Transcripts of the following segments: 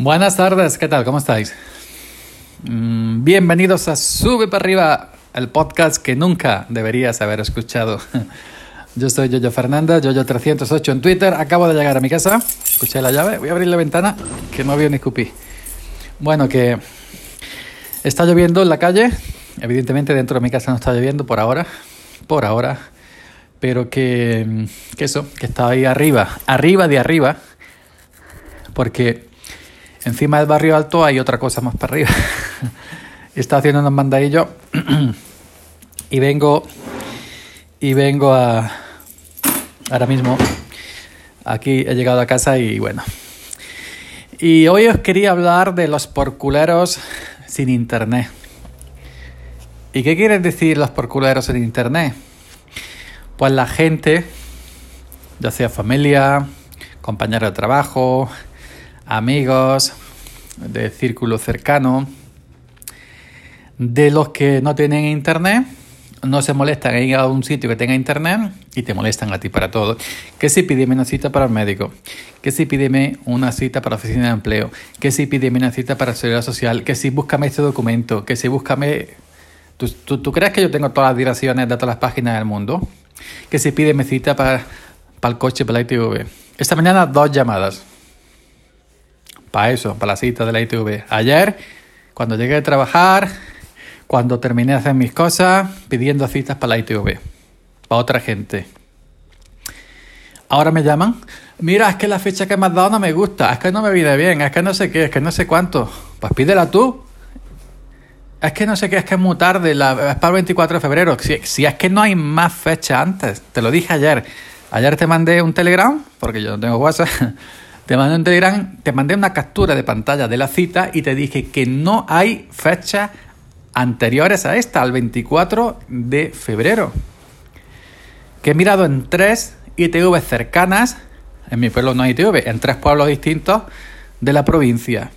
Buenas tardes, ¿qué tal? ¿Cómo estáis? Mm, bienvenidos a Sube para arriba, el podcast que nunca deberías haber escuchado. Yo soy Yoyo Fernández, Yoyo308 en Twitter. Acabo de llegar a mi casa, escuché la llave, voy a abrir la ventana, que no había ni escupí. Bueno, que está lloviendo en la calle, evidentemente dentro de mi casa no está lloviendo por ahora, por ahora, pero que, que eso, que está ahí arriba, arriba de arriba, porque encima del barrio alto hay otra cosa más para arriba. está haciendo unos mandadillos y vengo y vengo a ahora mismo aquí he llegado a casa y bueno y hoy os quería hablar de los porculeros sin internet ¿y qué quieren decir los porculeros sin internet? pues la gente ya sea familia compañeros de trabajo amigos de círculo cercano de los que no tienen internet no se molestan en ir a un sitio que tenga internet y te molestan a ti para todo. Que si pídeme una cita para el médico, que si pídeme una cita para la oficina de empleo, que si pídeme una cita para la seguridad social, que si búscame este documento, que si búscame... ¿Tú, crees que yo tengo todas las direcciones de todas las páginas del mundo? Que si pídeme cita para, para el coche, para la ITV. Esta mañana dos llamadas. Para eso, para la cita de la ITV. Ayer, cuando llegué a trabajar cuando terminé de hacer mis cosas, pidiendo citas para la ITV, para otra gente. Ahora me llaman, mira, es que la fecha que me has dado no me gusta, es que no me viene bien, es que no sé qué, es que no sé cuánto. Pues pídela tú. Es que no sé qué, es que es muy tarde, la, es para el 24 de febrero. Si, si es que no hay más fecha antes, te lo dije ayer. Ayer te mandé un telegram, porque yo no tengo WhatsApp. Te mandé una captura de pantalla de la cita y te dije que no hay fecha anteriores a esta, al 24 de febrero. Que he mirado en tres ITV cercanas, en mi pueblo no hay ITV, en tres pueblos distintos de la provincia.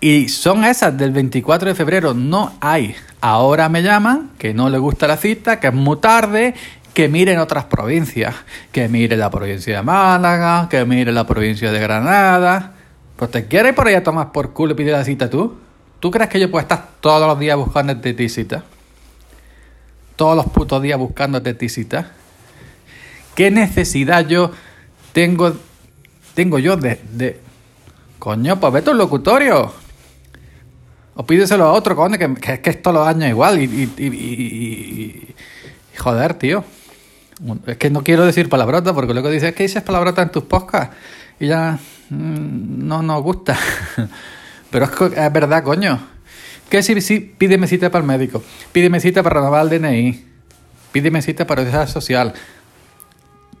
Y son esas del 24 de febrero, no hay. Ahora me llaman, que no le gusta la cita, que es muy tarde, que miren otras provincias, que mire la provincia de Málaga, que mire la provincia de Granada. Pues te quieres por allá tomar por culo y pide la cita tú. ¿Tú crees que yo puedo estar todos los días buscando tisita? Todos los putos días buscando tisita. ¿Qué necesidad yo tengo, tengo yo de. Coño, pues vete al locutorio. O pídeselo a otro, coño, que, que, que es todos los años igual. Y, y, y, y, joder, tío. Es que no quiero decir palabrota, porque luego dices, es que dices palabrota en tus podcasts. Y ya mmm, no nos gusta. Pero es, es verdad, coño. Que si, si pídeme cita para el médico, pídeme cita para renovar el DNI, pídeme cita para la social,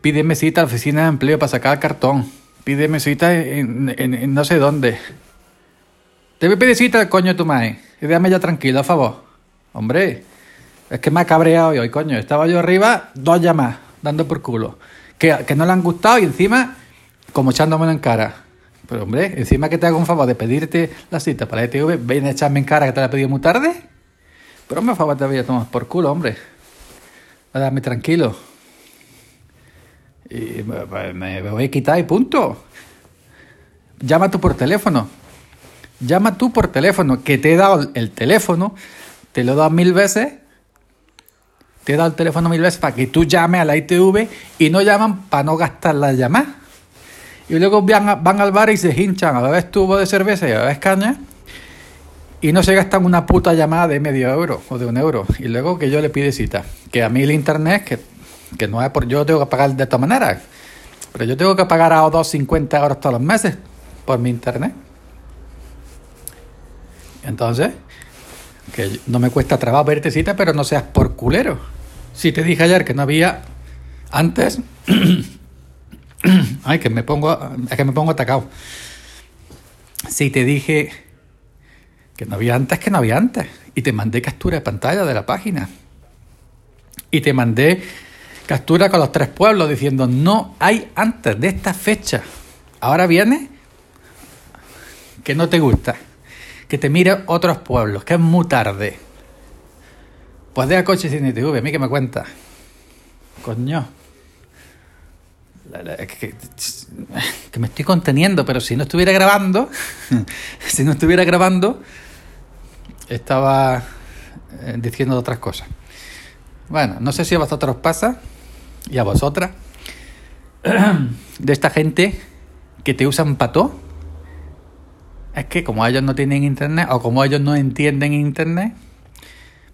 pídeme cita a la oficina de empleo para sacar cartón, pídeme cita en, en, no sé dónde. Te voy a cita, coño, tu madre. Y déjame ya tranquilo, a favor. Hombre, es que me ha cabreado hoy, coño. Estaba yo arriba, dos llamadas, dando por culo. Que, que no le han gustado y encima, como echándomelo en cara. Pero hombre, encima que te hago un favor de pedirte la cita para la ETV, ven a echarme en cara que te la he pedido muy tarde. Pero me favor te voy a tomar por culo, hombre. Dame tranquilo. Y me, me, voy a quitar y punto. Llama tú por teléfono. Llama tú por teléfono, que te he dado el teléfono, te lo he dado mil veces. Te he dado el teléfono mil veces para que tú llames a la ITV y no llaman para no gastar la llamada. Y luego van, van al bar y se hinchan a beber tubo de cerveza y a beber caña. Y no se gastan una puta llamada de medio euro o de un euro. Y luego que yo le pide cita. Que a mí el internet, que, que no es por yo tengo que pagar de esta manera. Pero yo tengo que pagar a 2.50 euros todos los meses por mi internet. Entonces, que no me cuesta trabajo verte cita, pero no seas por culero. Si te dije ayer que no había antes, Ay, que me pongo, es que me pongo atacado. Si te dije que no había antes, que no había antes. Y te mandé captura de pantalla de la página. Y te mandé captura con los tres pueblos diciendo no hay antes de esta fecha. Ahora viene que no te gusta. Que te mire otros pueblos, que es muy tarde. Pues deja coche sin ITV, a mí que me cuenta. Coño. que, que, me estoy conteniendo, pero si no estuviera grabando, si no estuviera grabando, estaba eh, diciendo otras cosas. Bueno, no sé si a vosotros os pasa y a vosotras de esta gente que te usan pato. Es que como ellos no tienen internet o como ellos no entienden internet,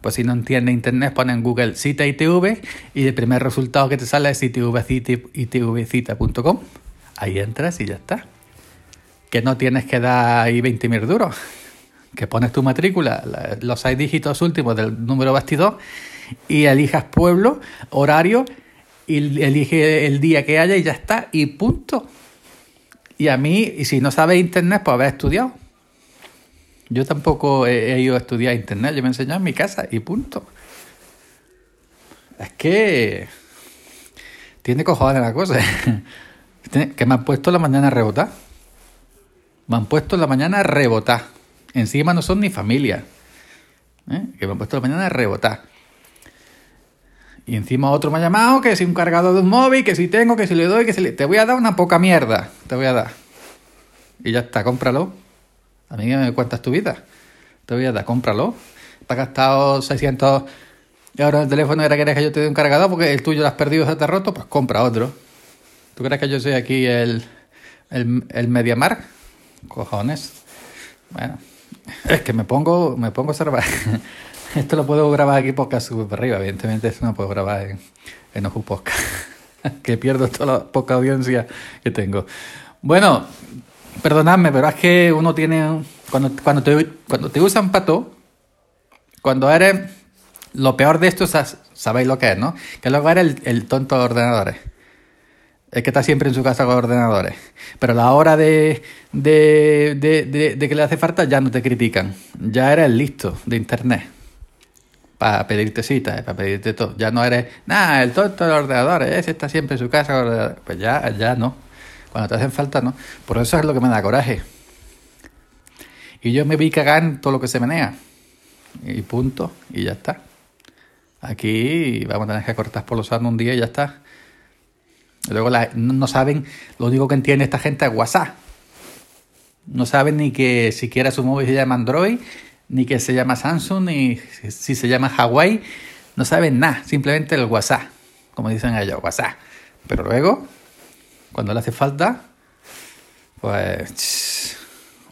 pues si no entienden internet ponen Google Cita ITV y el primer resultado que te sale es itvcita.com. Ahí entras y ya está. Que no tienes que dar ahí 20.000 duros. Que pones tu matrícula, los seis dígitos últimos del número bastidor y elijas pueblo, horario y elige el día que haya y ya está, y punto. Y a mí, y si no sabes internet, pues haber estudiado. Yo tampoco he, ido a estudiar internet, yo me he enseñado en mi casa y punto. Es que tiene cojones la cosa. que me han puesto la mañana a rebotar. Me han puesto la mañana a rebotar. Encima no son ni familia. ¿eh? Que me han puesto la mañana a rebotar. Y encima otro me ha llamado que si un cargador de un móvil, que si tengo, que si le doy, que si le... Te voy a dar una poca mierda, te voy a dar. Y ya está, cómpralo. A mí me cuentas tu vida. Te voy a dar, cómpralo. Te has gastado 600 euros el teléfono y ahora quieres que yo te dé un cargador porque el tuyo lo has perdido, se te ha roto, pues compra otro. ¿Tú crees que yo soy aquí el, el, el MediaMark? Cojones. Bueno, es que me pongo, me pongo a observar. Esto lo puedo grabar aquí podcast sube para arriba. Evidentemente, esto no puedo grabar en, en Ojo Podcast. que pierdo toda la poca audiencia que tengo. Bueno, perdonadme, pero es que uno tiene. Cuando, cuando, te, cuando te usan pato, cuando eres. Lo peor de esto, sabéis lo que es, ¿no? Que luego eres el, el tonto de ordenadores. Es que está siempre en su casa con ordenadores. Pero a la hora de, de, de, de que le hace falta, ya no te critican. Ya eres listo de internet para pedirte citas, para pedirte todo. Ya no eres, nada, el tonto del ordenador, ese está siempre en su casa. Pues ya, ya no. Cuando te hacen falta, no. Por eso es lo que me da coraje. Y yo me vi cagar en todo lo que se menea. Y punto. Y ya está. Aquí vamos a tener que cortar por los años un día y ya está. luego no saben, lo único que entiende esta gente es WhatsApp. No saben ni que siquiera su móvil se llama Android, ni que se llama Samsung, ni si se llama Hawaii, no saben nada, simplemente el WhatsApp, como dicen ellos, WhatsApp. Pero luego, cuando le hace falta, pues,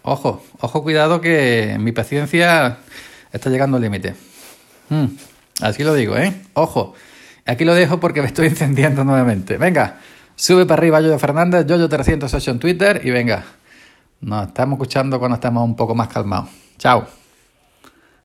ojo, ojo, cuidado que mi paciencia está llegando al límite. Hmm, así lo digo, ¿eh? Ojo. Aquí lo dejo porque me estoy encendiendo nuevamente. Venga, sube para arriba Yoyo Fernández, Yoyo308 en Twitter y venga, nos estamos escuchando cuando estamos un poco más calmados. Chao.